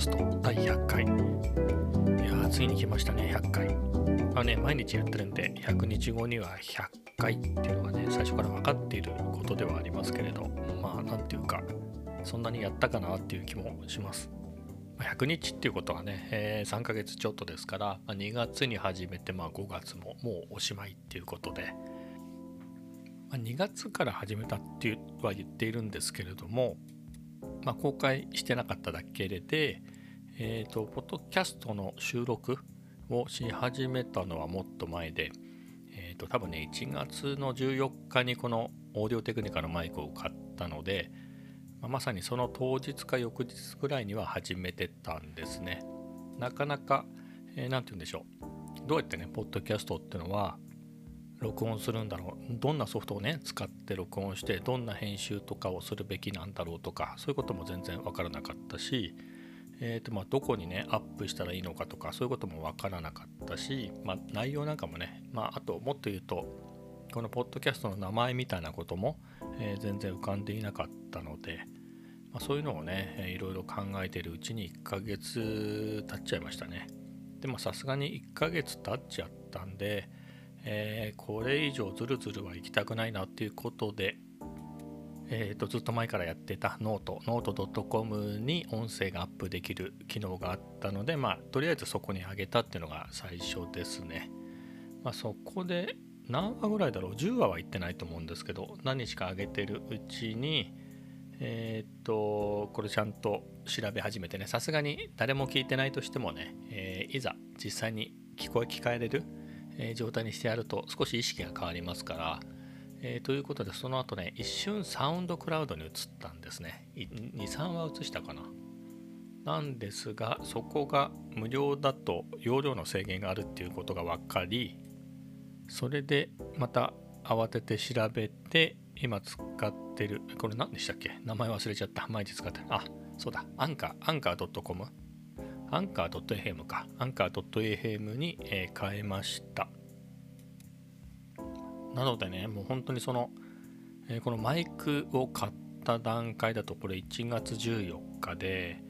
スト第100回。いやー、ついに来ましたね、100回。まあね、毎日やってるんで、100日後には100回っていうのはね、最初から分かっていることではありますけれど、まあ、なんていうか、そんなにやったかなっていう気もします。100日っていうことはね、えー、3ヶ月ちょっとですから、ま、2月に始めて、まあ、5月ももうおしまいっていうことで、ま、2月から始めたっては言っているんですけれども、まあ、公開してなかっただけで、えーと、ポッドキャストの収録をし始めたのはもっと前で、えーと、多分ね1月の14日にこのオーディオテクニカのマイクを買ったので、まあ、まさにその当日か翌日ぐらいには始めてたんですね。なかなか、えー、て言うんでしょう。どうやってねポッドキャストっていうのは録音するんだろう。どんなソフトをね使って録音してどんな編集とかをするべきなんだろうとかそういうことも全然分からなかったし、えーとまあ、どこにねアップしたらいいのかとかそういうことも分からなかったし、まあ、内容なんかもね、まあ、あともっと言うとこのポッドキャストの名前みたいなことも、えー、全然浮かんでいなかったので、まあ、そういうのをねいろいろ考えてるうちに1ヶ月経っちゃいましたね。でもさすがに1ヶ月経っちゃったんでえー、これ以上ずるずるは行きたくないなっていうことで、えー、とずっと前からやってたノート、ノート .com に音声がアップできる機能があったので、まあ、とりあえずそこに上げたっていうのが最初ですね。まあ、そこで何話ぐらいだろう ?10 話は行ってないと思うんですけど、何日か上げてるうちに、えっ、と、これちゃんと調べ始めてね、さすがに誰も聞いてないとしてもね、えー、いざ実際に聞こえ聞かれるえ状態にしてやると少し意識が変わりますから、えー、ということでその後ね一瞬 SoundCloud に移ったんですね。2、3話移したかな。なんですがそこが無料だと容量の制限があるっていうことが分かりそれでまた慌てて調べて今使ってるこれ何でしたっけ？名前忘れちゃった。毎日使ってる。あそうだ。アンカーアンカー .com アンカー .fm か、アンカー .fm に、え、変えました。なのでね、もう本当にその、えー、このマイクを買った段階だと、これ1月14日で、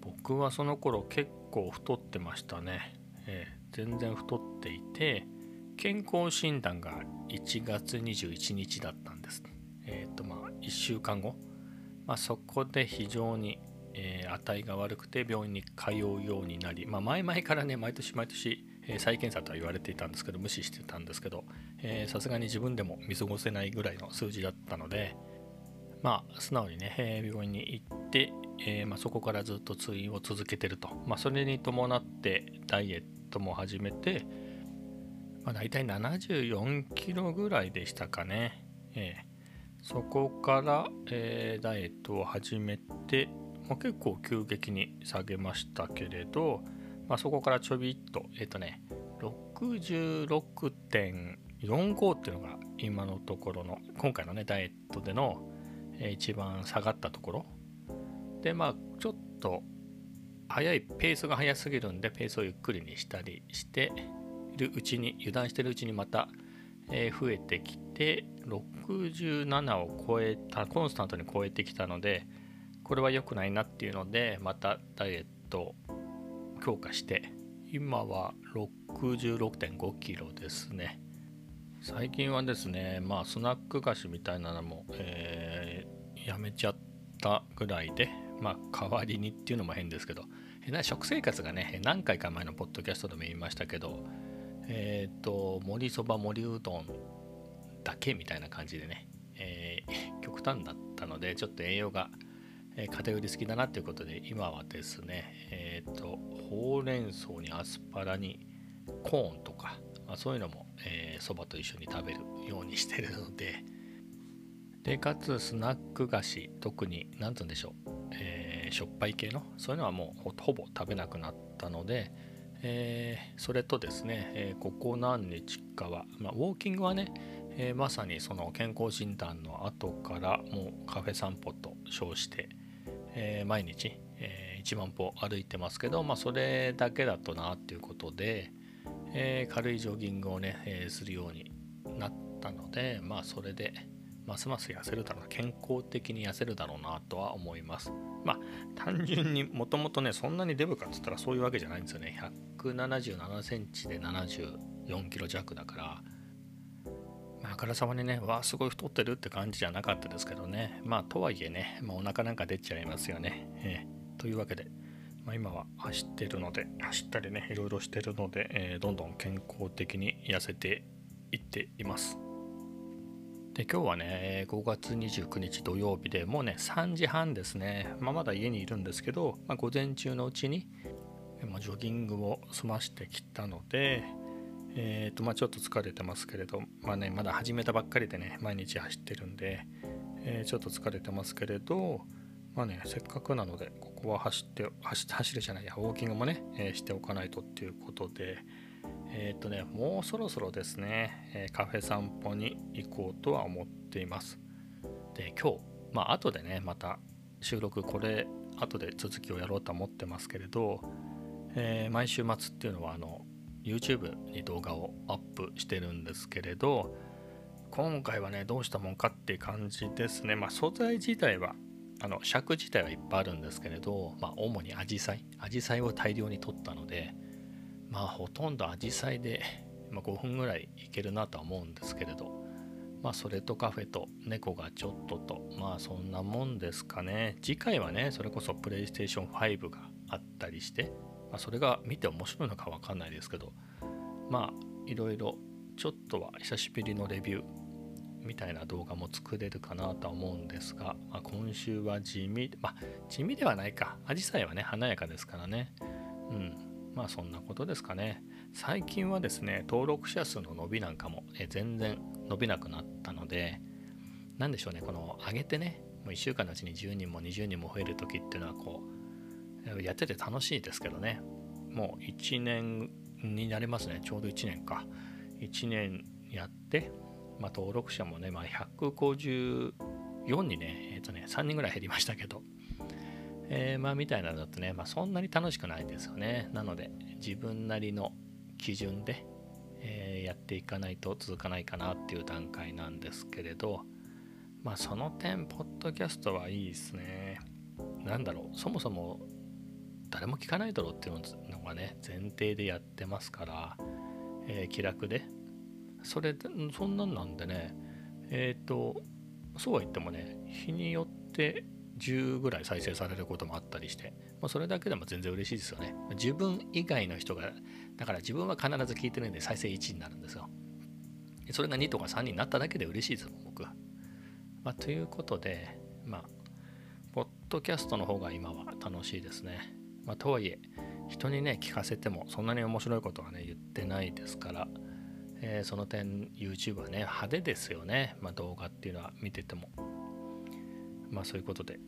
僕はその頃結構太ってましたね。えー、全然太っていて、健康診断が1月21日だったんです。えっ、とまあ1週間後、まあ、そこで非常にえー、値が悪くて病院に通うようになり、まあ、前々からね毎年毎年、え、再検査とは言われていたんですけど無視してたんですけどさすがに自分でも見過ごせないぐらいの数字だったのでまあ素直にね、え、病院に行って、えまあ、そこからずっと通院を続けてると、まあ、それに伴ってダイエットも始めて、まあ、大体74キロぐらいでしたかね、えそこから、えーダイエットを始めてまあ、結構急激に下げましたけれど、まあ、そこからちょびっとえっ、ー、とね66.45っていうのが今のところの今回のねダイエットでの、えー、一番下がったところ。でまあちょっと速いペースが速すぎるんでペースをゆっくりにしたりしているうちに油断してるうちにまた、えー、増えてきて67を超えたコンスタントに超えてきたのでこれは良くないなっていうのでまたダイエット強化して今は66.5キロですね。最近はですねまあスナック菓子みたいなのも、えー、やめちゃったぐらいでまあ代わりにっていうのも変ですけど食生活がね何回か前のポッドキャストでも言いましたけどえっ、ー、と盛りそば盛りうどんだけみたいな感じでね、えー、極端だったのでちょっと栄養がえ偏り好きだなということで今はですねえっ、ー、とほうれん草にアスパラにコーンとか、まあ、そういうのもそば、えー、と一緒に食べるようにしてるのででかつスナック菓子特に何て言うんでしょう、えー、しょっぱい系のそういうのはもうほぼ食べなくなったので、えー、それとですね、え、ここ何日かは、まあ、ウォーキングはねえ、まさにその健康診断の後からもうカフェ散歩と称して、えー、毎日、えー、1万歩歩いてますけど、まあ、それだけだとなっていうことで、えー、軽いジョギングをね、えするようになったので、まあ、それでますます痩せるだろうな健康的に痩せるだろうなとは思います。まあ単純にもともとねそんなにデブかっつったらそういうわけじゃないんですよね。177センチで74キロ弱だからあ、からさまにね、わあ、すごい太ってるって感じじゃなかったですけどね。まあ、とはいえね、まあ、お腹なんか出ちゃいますよね。えー、というわけで、まあ、今は走ってるので、走ったりね、いろいろしてるので、えー、どんどん健康的に痩せていっています。で今日はね5月29日土曜日でもうね3時半ですね、まあ、まだ家にいるんですけど、まあ、午前中のうちに、ま、ジョギングを済ましてきたので、えーとまあ、ちょっと疲れてますけれど、まあね、まだ始めたばっかりでね毎日走ってるんで、えー、ちょっと疲れてますけれどまあねせっかくなのでここは走って走走るじゃないやウォーキングもね、えー、しておかないとっていうことでえっ、ー、とねもうそろそろですね、えカフェ散歩に行こうとは思っています。で今日まあ後でねまた収録これ後で続きをやろうとは思ってますけれど、え毎週末っていうのはあの YouTube に動画をアップしてるんですけれど今回はねどうしたもんかっていう感じですね。まあ素材自体はあの尺自体はいっぱいあるんですけれど、まあ、主にアジサイアジサイを大量に取ったのでまあほとんどアジサイで、まあ、5分ぐらいいけるなとは思うんですけれどまあそれとカフェと猫がちょっととまあそんなもんですかね。次回はねそれこそプレイステーション5があったりしてまあ、それが見て面白いのか分かんないですけどまあいろいろちょっとは久しぶりのレビューみたいな動画も作れるかなとは思うんですが、まあ、今週は地味まあ地味ではないか。アジサイはね華やかですからね。うん。まあそんなことですかね。最近はですね登録者数の伸びなんかもえ全然伸びなくなったので何でしょうねこの上げてねもう1週間のうちに10人も20人も増える時っていうのはこうやってて楽しいですけどね。もう1年になりますね。ちょうど1年か。1年やって、まあ、登録者もね、まあ、154にね。えっ、ー、とね3人ぐらい減りましたけど。えー、まあみたいなのだとね、まあ、そんなに楽しくないですよね。なので自分なりの基準で、えー、やっていかないと続かないかなっていう段階なんですけれどまあその点ポッドキャストはいいですね。なんだろう。そもそも誰も聞かないだろうっていうのがね前提でやってますから、えー、気楽で。それでそんなんなんでねえっ、ー、とそうは言ってもね日によって10ぐらい再生されることもあったりして、まあ、それだけでも全然嬉しいですよね。自分以外の人がだから自分は必ず聞いてるんで再生1になるんですよ。それが2とか3になっただけで嬉しいです僕まあ、ということでまあポッドキャストの方が今は楽しいですね。まあ、とはいえ人にね聞かせてもそんなに面白いことはね言ってないですから、えー、その点 YouTube はね派手ですよね、まあ、動画っていうのは見てても。まあそういうことで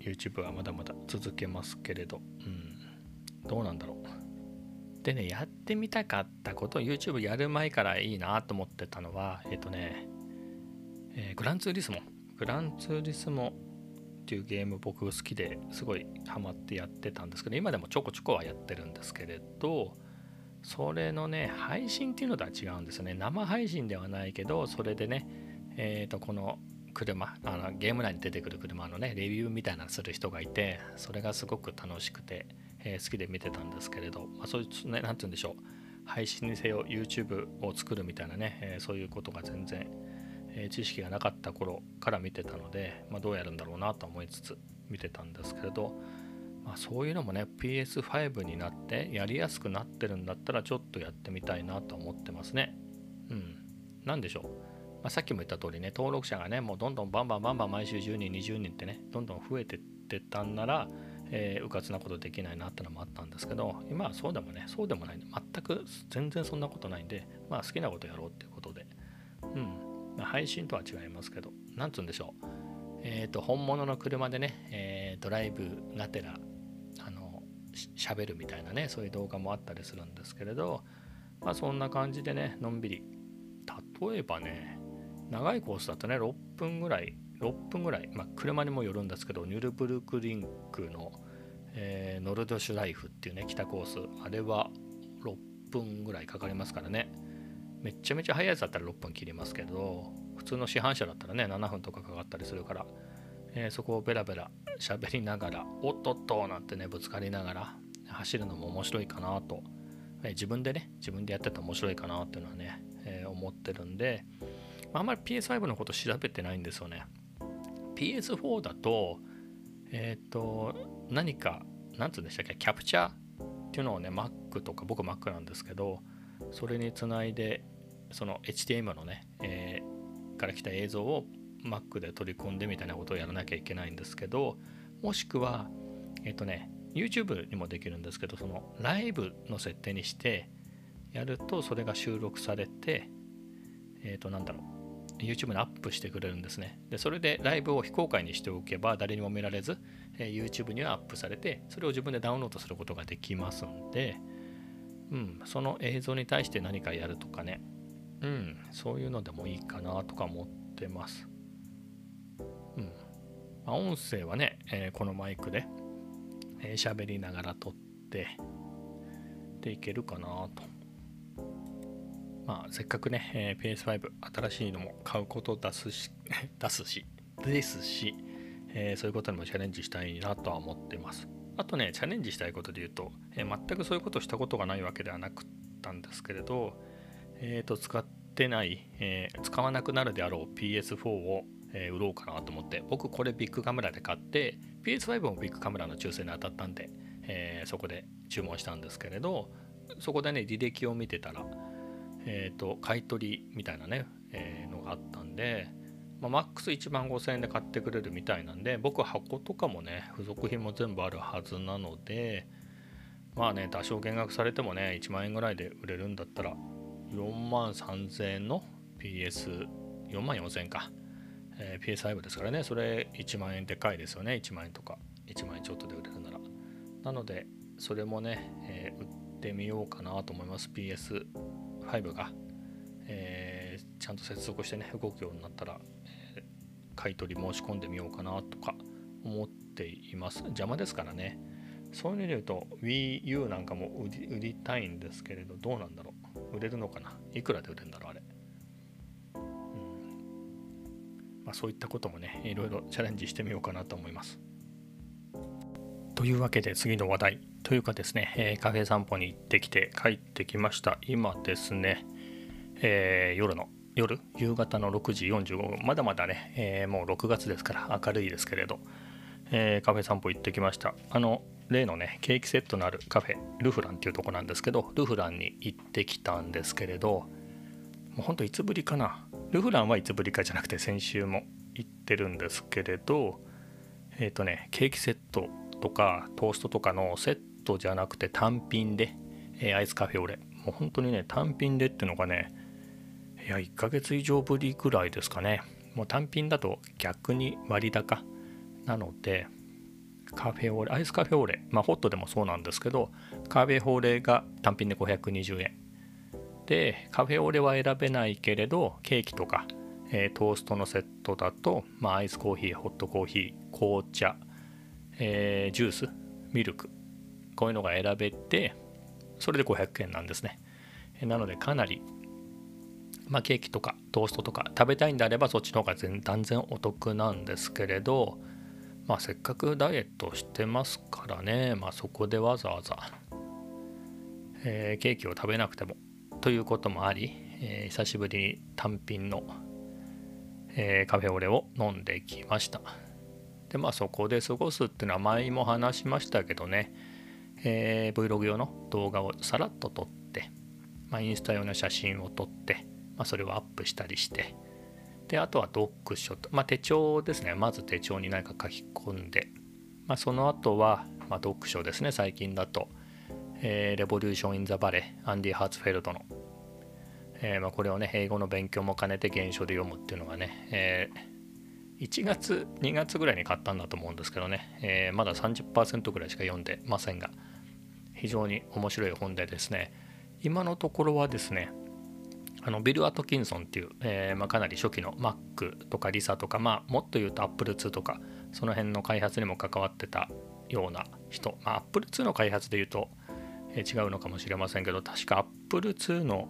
YouTube はまだまだ続けますけれど、うん、どうなんだろう。でねやってみたかったこと YouTube やる前からいいなと思ってたのはえっ、ー、とね、えー、グランツーリスモ。グランツーリスモっていうゲーム僕好きですごいハマってやってたんですけど今でもちょこちょこはやってるんですけれどそれのね配信っていうのとは違うんですよね。生配信ではないけどそれでねえっ、ー、とこの車あのゲーム内に出てくる車のねレビューみたいなのする人がいてそれがすごく楽しくて、えー、好きで見てたんですけれど、まあ、そういうね何て言うんでしょう。配信にせよ YouTube を作るみたいなね、えー、そういうことが全然え知識がなかった頃から見てたので、まあ、どうやるんだろうなと思いつつ見てたんですけれど、まあ、そういうのもね PS5 になってやりやすくなってるんだったらちょっとやってみたいなと思ってますね。うん。何でしょう。まあ、さっきも言った通りね登録者がねもうどんどんバンバンバンバン毎週10人20人ってねどんどん増えてってたんなら、えー、うかつなことできないなってのもあったんですけど今はそうでもねそうでもない全く全然そんなことないんでまあ好きなことやろうっていうことでうん、配信とは違いますけど、なんつうんでしょう。えっ、ー、と、本物の車でね、えー、ドライブがてら、あの、喋るみたいなね、そういう動画もあったりするんですけれど、まあそんな感じでね、のんびり。例えばね、長いコースだとね、6分ぐらい、6分ぐらい、まあ車にもよるんですけど、ニュルブルクリンクの、えー、ノルドシュライフっていうね、北コース、あれは6分ぐらいかかりますからね。めっちゃめちゃ速いやつだったら6分切りますけど普通の市販車だったらね7分とかかかったりするから、えー、そこをベラベラ喋りながらおっとっとなんてねぶつかりながら走るのも面白いかなと、えー、自分でね自分でやってて面白いかなっていうのはね、えー、思ってるんで、あ、んまり PS5 のこと調べてないんですよね。PS4 だとえっ、と何か何つうんでしたっけキャプチャーっていうのをね Mac とか僕 Mac なんですけどそれにつないでその HTML のね、えー、から来た映像を Mac で取り込んでみたいなことをやらなきゃいけないんですけどもしくはえっ、ー、とね YouTube にもできるんですけどそのライブの設定にしてやるとそれが収録されてえっ、ー、となんだろう YouTube にアップしてくれるんですね。で、それでライブを非公開にしておけば誰にも見られず、え YouTube にはアップされて、それを自分でダウンロードすることができますんで、うん、その映像に対して何かやるとかね、うん、そういうのでもいいかなとか思ってます。うん。まあ、音声はね、えー、このマイクで喋、えー、りながら撮って、でいけるかなと。まあ、せっかくね、えー、PS5 新しいのも買うこと出すし、出すし、ですし、えー、そういうことにもチャレンジしたいなとは思ってます。あとね、チャレンジしたいことで言うと、えー、全くそういうことしたことがないわけではなくったんですけれど、えっ、ー、と、使ってない、えー、使わなくなるであろう PS4 を、え売ろうかなと思って、僕これビッグカメラで買って、PS5 もビッグカメラの抽選に当たったんで、えそこで注文したんですけれど、そこでね、履歴を見てたら、えっ、と、買い取りみたいなね、えのがあったんで、まあ、マックス1万5000円で買ってくれるみたいなんで僕箱とかもね付属品も全部あるはずなのでまあね多少減額されてもね1万円ぐらいで売れるんだったら4万3000円の PS4 万4000円か、えー、PS5 ですからね。それ1万円でかいですよね。1万円とか。1万円ちょっとで売れるなら。なのでそれもね、えー、売ってみようかなと思います。PS5 が、えー、ちゃんと接続してね動くようになったら買い取り申し込んでみようかなとか思っています。邪魔ですからね。そういう意味で言うと Wii U なんかも売り売りたいんですけれど、どうなんだろう。売れるのかな？いくらで売れるんだろう、あれ。うん。まあ、そういったこともね、いろいろチャレンジしてみようかなと思います。というわけで次の話題。というかですね、えー、カフェ散歩に行ってきて帰ってきました。今ですね、えー、夜の夜？夕方の6時45分。まだまだね、えー、もう6月ですから明るいですけれど、えー、カフェ散歩行ってきました。あの例のねケーキセットのあるカフェルフランっていうとこなんですけどルフランに行ってきたんですけれどもうほんといつぶりかなルフランはいつぶりかじゃなくて先週も行ってるんですけれどえっ、ー、とねケーキセットとかトーストとかのセットじゃなくて単品で、えー、アイスカフェオレもう本当にね単品でっていうのがねいや、1ヶ月以上ぶりぐらいですかね。もう単品だと逆に割高なので、カフェオレ、アイスカフェオレ、まあホットでもそうなんですけど、カフェオレが単品で520円。で、カフェオレは選べないけれど、ケーキとか、えー、トーストのセットだと、まあ、アイスコーヒー、ホットコーヒー、紅茶、えー、ジュース、ミルク、こういうのが選べて、それで500円なんですね。なので、かなりまあ、ケーキとかトーストとか食べたいんであればそっちの方が全断然お得なんですけれど、まあ、せっかくダイエットしてますからね、まあ、そこでわざわざ、えー、ケーキを食べなくてもということもあり、えー、久しぶりに単品の、えー、カフェオレを飲んできました。でまあそこで過ごすっていうのは前も話しましたけどね、え、Vlog 用の動画をさらっと撮って、まあ、インスタ用の写真を撮ってまあ、それをアップしたりしてであとは読書と、まあ、手帳ですね。まず手帳に何か書き込んで、まあ、その後は、ま読書ですね。最近だと、えー、 Revolution in The Valley、アンディ・ハーツフェルドの、えー、まこれをね英語の勉強も兼ねて原書で読むっていうのがね、えー、1月2月ぐらいに買ったんだと思うんですけどね、えまだ30%ぐらいしか読んでませんが非常に面白い本でですね。今のところはですねあのビル・アトキンソンっていう、えー、まあ、かなり初期の Mac とか Lisa とか、まあ、もっと言うと Apple 2とかその辺の開発にも関わってたような人、まあ、Apple 2の開発で言うと、えー、違うのかもしれませんけど確か Apple 2の、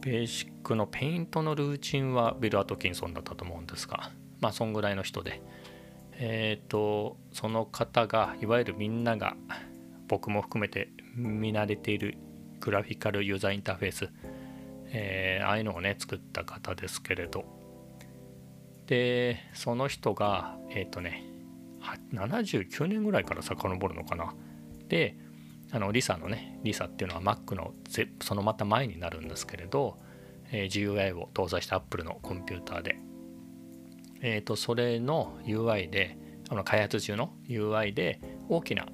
ベーシックのペイントのルーチンはビル・アトキンソンだったと思うんですがまあそんぐらいの人で。えっ、ー、とその方がいわゆるみんなが僕も含めて見慣れているグラフィカルユーザーインターフェース、えー、ああいうのをね作った方ですけれど。でその人がえっ、ー、とね79年ぐらいから遡るのかな。であのリサのねリサっていうのは Mac のそのまた前になるんですけれど、えー、GUI を搭載した Apple のコンピューターで。えーと、それの UI であの開発中の UI で大きな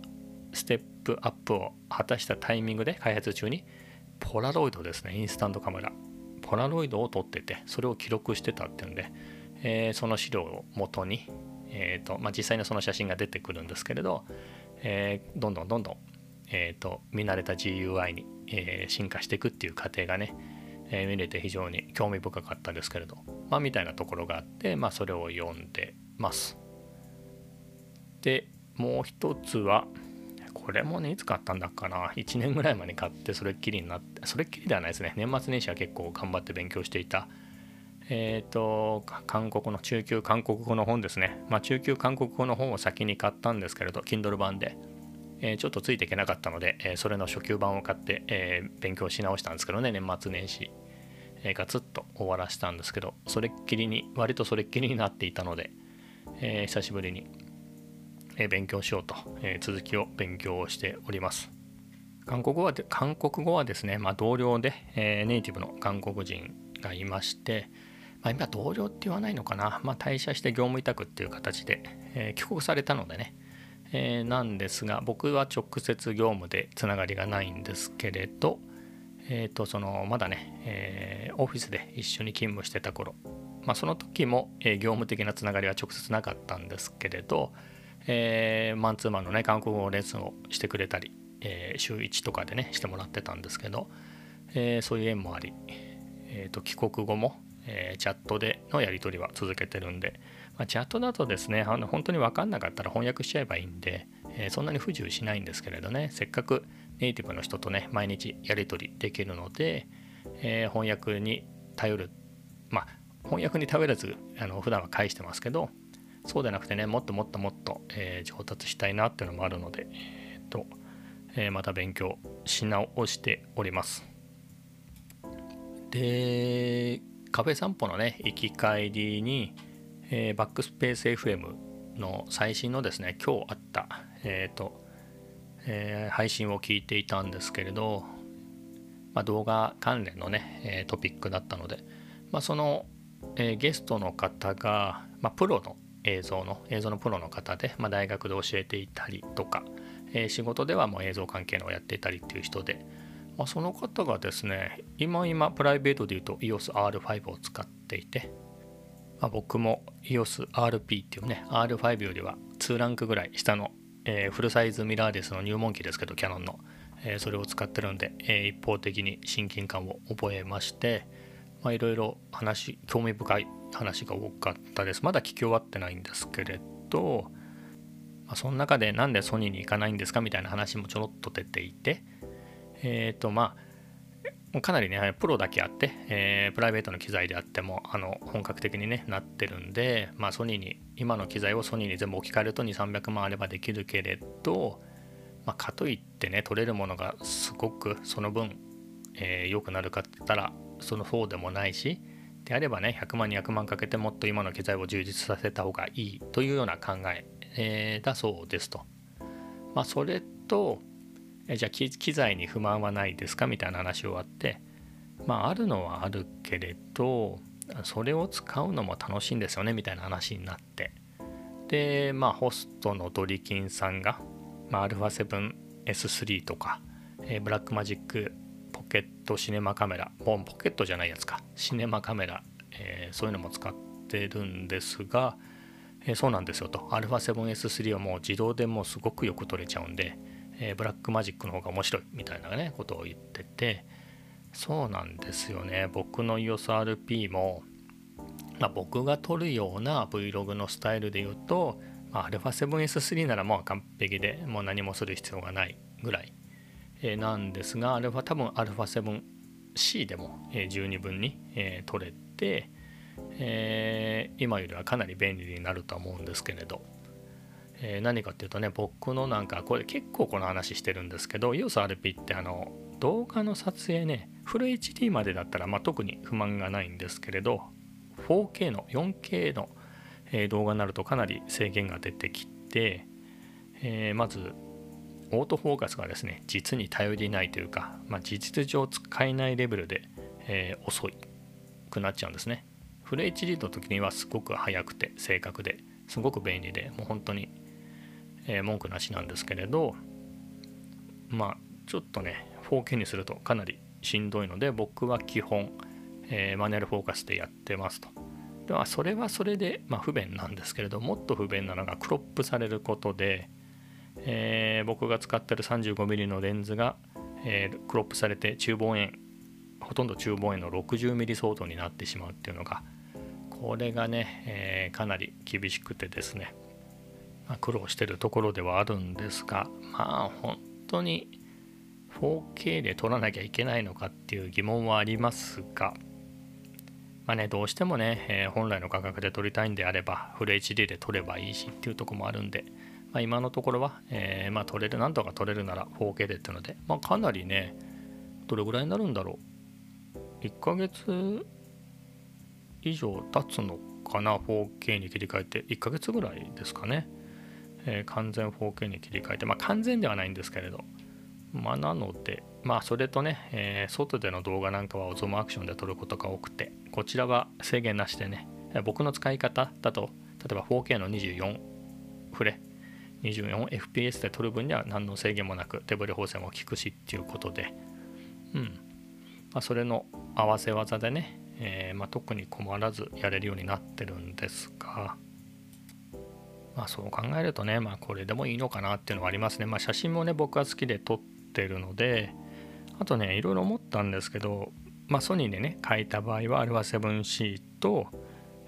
ステップアップを果たしたタイミングで開発中にポラロイドですねインスタントカメラポラロイドを撮っててそれを記録してたっていうんで、えー、その資料を元に、えーとまあ、実際にその写真が出てくるんですけれど、えー、どんどんどんどん、えーと、見慣れた GUI に、えー、進化していくっていう過程がね、え見れて非常に興味深かったですけれどまあ、みたいなところがあって、まあ、それを読んでます。でもう一つはこれもねいつ買ったんだっかな。1年ぐらい前に買ってそれっきりになってそれっきりではないですね。年末年始は結構頑張って勉強していた。えっ、ー、と韓国の中級韓国語の本ですね。まあ中級韓国語の本を先に買ったんですけれど Kindle 版で、えー、ちょっとついていけなかったので、えー、それの初級版を買って、え勉強し直したんですけどね年末年始。えー、ガツッと終わらせたんですけどそれっきりに割とそれっきりになっていたので、え、久しぶりに、え、勉強しようと、え続きを勉強しております。韓国語は韓国語はですね、まあ、同僚で、えネイティブの韓国人がいまして、まあ、今同僚って言わないのかな、まあ、退社して業務委託っていう形で、え帰国されたのでね、えなんですが僕は直接業務でつながりがないんですけれど、えー、とそのまだね、えー、オフィスで一緒に勤務してた頃、まあ、その時も、え、業務的なつながりは直接なかったんですけれど、えー、マンツーマンのね韓国語レッスンをしてくれたり、えー、週1とかでねしてもらってたんですけど、えー、そういう縁もあり、えー、と帰国後も、えー、チャットでのやり取りは続けてるんで、まあ、チャットだとですねあの本当に分かんなかったら翻訳しちゃえばいいんで、え、そんなに不自由しないんですけれどねせっかくネイティブの人とね毎日やり取りできるので、え、翻訳に頼るまあ翻訳に頼らずあの普段は返してますけどそうでなくてねもっともっともっと、えー、上達したいなっていうのもあるので、えーとえー、また勉強し直しております。でカフェ散歩のね行き帰りに、えー、バックスペース FM の最新のですね今日あったえ、ー、とえー、配信を聞いていたんですけれど、まあ、動画関連のね、えー、トピックだったので、まあ、その、えー、ゲストの方が、まあ、プロの映像の映像のプロの方で、まあ、大学で教えていたりとか、え仕事ではもう映像関係のをやっていたりっていう人で、まあ、その方がですね今今プライベートで言うと EOSR5 を使っていて、まあ、僕も EOSRP っていうね R5 よりは2ランクぐらい下のえー、フルサイズミラーレスの入門機ですけどキヤノンの、えー、それを使ってるんで、え、一方的に親近感を覚えましていろいろ話興味深い話が多かったです。まだ聞き終わってないんですけれど、まあ、その中でなんでソニーに行かないんですかみたいな話もちょろっと出ていてえっ、とまあかなりね、プロだけあって、えー、プライベートの機材であっても、あの、本格的にね、なってるんで、まあ、ソニーに、今の機材をソニーに全部置き換えると2、300万あればできるけれど、まあ、かといってね、取れるものがすごくその分、えー、良くなるかって言ったら、そのそうでもないし、であればね、100万、200万かけてもっと今の機材を充実させた方がいいというような考ええー、だそうですと。まあ、それと、えじゃあ機材に不満はないですかみたいな話をあってまああるのはあるけれどそれを使うのも楽しいんですよねみたいな話になってでまあホストのドリキンさんが、まあ、α7S3 とか、えー、 Blackmagic Pocket Cinema Camera もうポケットじゃないやつか。シネマカメラ、えー、そういうのも使ってるんですが、えー、そうなんですよと。α7S3 はもう自動でもうすごくよく撮れちゃうんでえー、 Blackmagic の方が面白いみたいなねことを言ってて。そうなんですよね。僕の EOS RP も、まあ、僕が撮るような Vlog のスタイルで言うと、まあ、α7S3 ならもう完璧でもう何もする必要がないぐらい、なんですがあれは多分 α7 C でも、え十二分に、取れて、え今よりはかなり便利になるとは思うんですけれど、え何かっていうとね僕のなんかこれ結構この話してるんですけど EOSRP ってあの動画の撮影ねフル HD までだったら、まあ、特に不満がないんですけれど 4K の 4K の、動画になるとかなり制限が出てきて、えー、まずオートフォーカスがですね実に頼りないというか、まあ、事実上使えないレベルで、えー、遅くなっちゃうんですねフル HD の時にはすごく速くて正確ですごく便利でもう本当に、えー、文句なしなんですけれどまあちょっとね 4K にするとかなりしんどいので僕は基本、えー、マニュアルフォーカスでやってますと。ではそれはそれで、まあ、不便なんですけれどもっと不便なのがクロップされることで、えー、僕が使ってる 35mm のレンズが、えー、クロップされて中望遠ほとんど中望遠の 60mm 相当になってしまうっていうのがこれがね、えー、かなり厳しくてですね、まあ、苦労してるところではあるんですがまあ本当に 4K で撮らなきゃいけないのかっていう疑問はありますが、まあね、どうしてもね、えー、本来の価格で撮りたいんであれば、フル HD で撮ればいいしっていうとこもあるんで、まあ、今のところは、えー、まあ、撮れる、なんとか撮れるなら 4K でっていうので、まあ、かなりね、どれぐらいになるんだろう。1ヶ月以上経つのかな、4K に切り替えて、1ヶ月ぐらいですかね。えー、完全 4K に切り替えて、まあ、完全ではないんですけれど、まあ、なので、まあ、それとね、えー、外での動画なんかはオズモアクションで撮ることが多くて、こちらは制限なしでね、僕の使い方だと、例えば 4K の24フレ、24fps で撮る分には何の制限もなく、手ブレ補正も効くしっていうことで、うん。まあ、それの合わせ技でね、えー、まあ、特に困らずやれるようになってるんですが、まあそう考えるとね、まあこれでもいいのかなっていうのはありますね。まあ写真もね、僕は好きで撮ってるのであとねいろいろ思ったんですけど、まあ、ソニーでね書いた場合は α7C と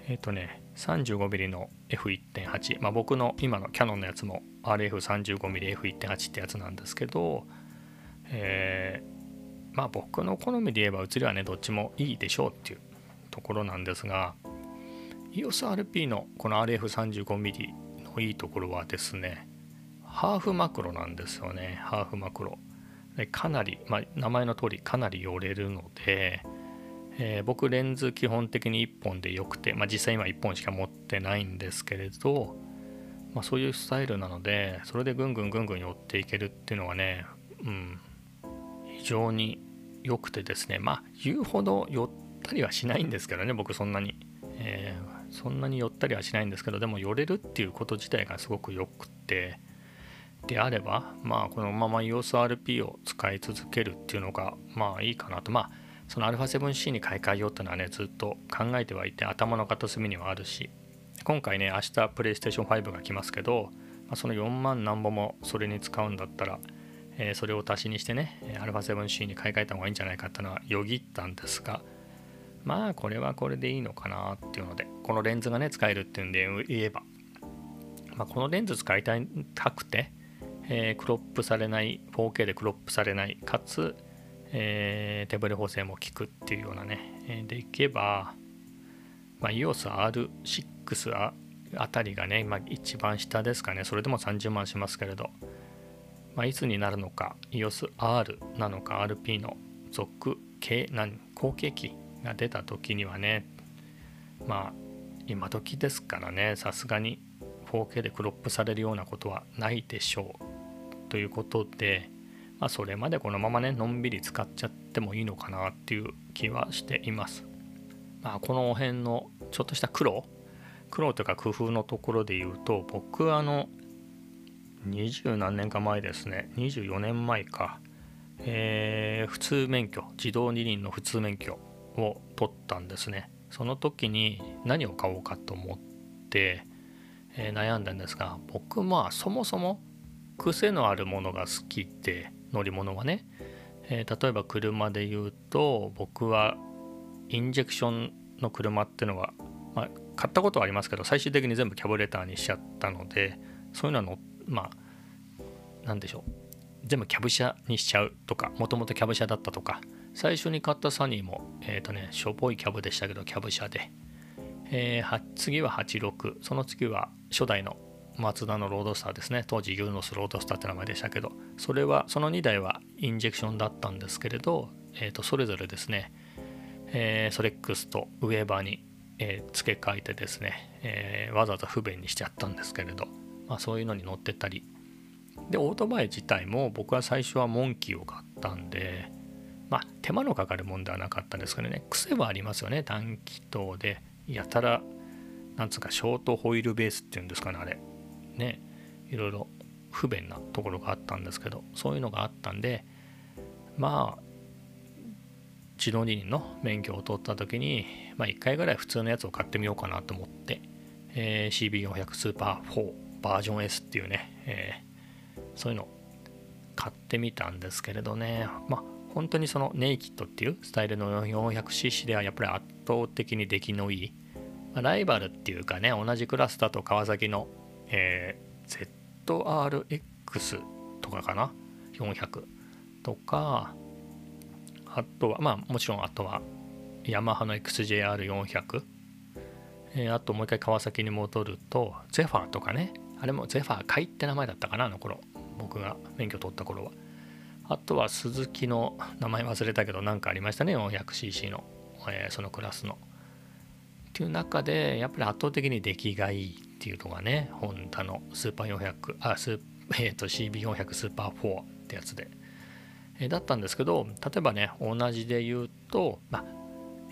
えっ、ー、とね 35mm の F1.8、まあ、僕の今のキャノンのやつも RF35mmF1.8 ってやつなんですけど、えー、まあ僕の好みで言えば写りはねどっちもいいでしょうっていうところなんですが EOSRP のこの RF35mm のいいところはですねハーフマクロなんですよね。ハーフマクロ。かなり、まあ、名前の通りかなり寄れるので、えー、僕レンズ基本的に1本でよくて、まあ、実際今1本しか持ってないんですけれど、まあ、そういうスタイルなのでそれでぐんぐんぐんぐん寄っていけるっていうのはね、うん、非常に良くてですねまあ言うほど寄ったりはしないんですけどね僕そんなに、えー、そんなに寄ったりはしないんですけどでも寄れるっていうこと自体がすごく良くてであれば、まあ、このまま EOSRP を使い続けるっていうのが、まあいいかなと。まあ、その α7C に買い替えようってのはね、ずっと考えてはいて、頭の片隅にはあるし、今回ね、明日 PlayStation 5が来ますけど、まあ、その4万何本もそれに使うんだったら、えー、それを足しにしてね、α7C に買い替えた方がいいんじゃないかっていうのはよぎったんですが、まあこれはこれでいいのかなっていうので、このレンズがね、使えるっていうんで言えば、まあ、このレンズ使いたくて、えー、クロップされない 4K でクロップされないかつ、えー、手ブレ補正も効くっていうようなね、えー、でいけば、まあ、EOS R6 ああたりがね、まあ、一番下ですかね。それでも30万しますけれど、まあ、いつになるのか。EOS R なのか RP の続系何後継機が出た時にはね。まあ今時ですからね。さすがに 4K でクロップされるようなことはないでしょう。ということで、まあ、それまでこのままねのんびり使っちゃってもいいのかなっていう気はしています。まあ、この辺のちょっとした苦労。苦労というか工夫のところで言うと僕あの二十何年か前ですね。24年前か、えー、普通免許。自動二輪の普通免許を取ったんですね。その時に何を買おうかと思って、えー、悩んだんですが僕まあそもそも癖のあるものが好きで乗り物はね、えー、例えば車で言うと僕はインジェクションの車っていうのは、まあ、買ったことはありますけど最終的に全部キャブレターにしちゃったのでそういうのはのまあ何でしょう全部キャブ車にしちゃうとかもともとキャブ車だったとか最初に買ったサニーも、えっ、ー、とね、しょぼいキャブでしたけど、キャブ車で。えー、次は86、その次は初代のマツダのロードスターですね。当時ユーノスロードスターって名前でしたけど、それは、その2台はインジェクションだったんですけれど、えー、とそれぞれですね、えー、ソレックスとウェーバーに、えー、付け替えてですね、えー、わざわざ不便にしちゃったんですけれど、まあ、そういうのに乗ってたり。でオートバイ自体も僕は最初はモンキーを買ったんでまあ手間のかかるもんではなかったんですけどね癖はありますよね短気筒で。やたらなんつうかショートホイールベースっていうんですかねあれ。ねいろいろ不便なところがあったんですけどそういうのがあったんでまあ自動二輪の免許を取った時に、まあ、1回ぐらい普通のやつを買ってみようかなと思って、えー、CB400 スーパー4バージョン S っていうね、えー、そういうの買ってみたんですけれどねまあ本当にそのネイキッドっていうスタイルの 400cc ではやっぱり圧倒的に出来のいい、まあ、ライバルっていうかね同じクラスだと川崎の、えー、ZRX とかかな？400とかあとはまあもちろんあとはヤマハの XJR400 えー、あともう一回川崎に戻るとゼファーとかね。あれもゼファー買いって名前だったかな？あの頃僕が免許取った頃は。あとは鈴木の名前忘れたけど何かありましたね？400cc の、えー、そのクラスの。っていう中でやっぱり圧倒的に出来がいい。っていうのがねホンダのスーパー400あス、えー、と CB400 スーパー4ってやつで、えー、だったんですけど例えばね同じで言うとまあ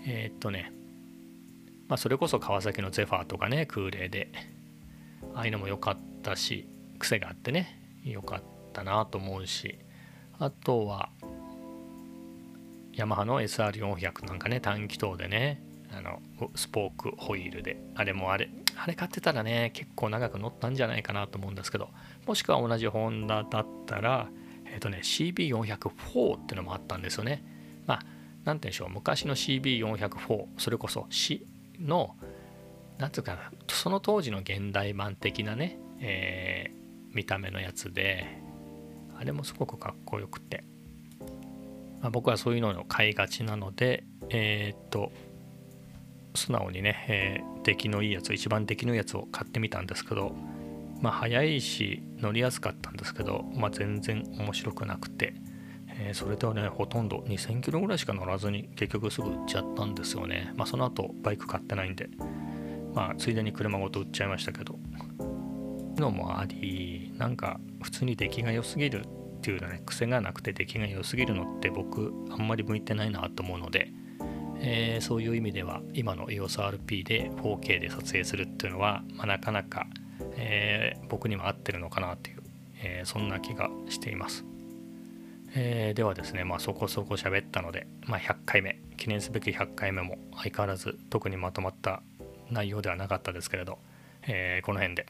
えっ、とねまあそれこそ川崎のゼファーとかね空冷でああいうのも良かったし癖があってね良かったなと思うしあとはヤマハの SR400 なんかね短気筒でねあのスポークホイールで。あれもあれあれ買ってたらね結構長く乗ったんじゃないかなと思うんですけどもしくは同じホンダだったらえっ、ー、とね CB404 ってのもあったんですよね。まあ何て言うんでしょう。昔の CB404 それこそ C の何て言うかなその当時の現代版的なね、えー、見た目のやつであれもすごくかっこよくて、まあ、僕はそういうのを買いがちなのでえー、っと素直にね、えー、出来のいいやつ一番出来のいいやつを買ってみたんですけどまあ早いし乗りやすかったんですけど、まあ、全然面白くなくて、えー、それではねほとんど2000キロぐらいしか乗らずに結局すぐ売っちゃったんですよね。まあその後バイク買ってないんでまあついでに車ごと売っちゃいましたけど。のもありなんか普通に出来が良すぎるっていうのはね癖がなくて出来が良すぎるのって僕あんまり向いてないなと思うので、えー、そういう意味では今の EOSRP で 4K で撮影するっていうのは、まあ、なかなか、えー、僕にも合ってるのかなっていう、えー、そんな気がしています。え、ではですね、まあ、そこそこ喋ったので、まあ、100回目記念すべき100回目も相変わらず特にまとまった内容ではなかったですけれど、え、この辺で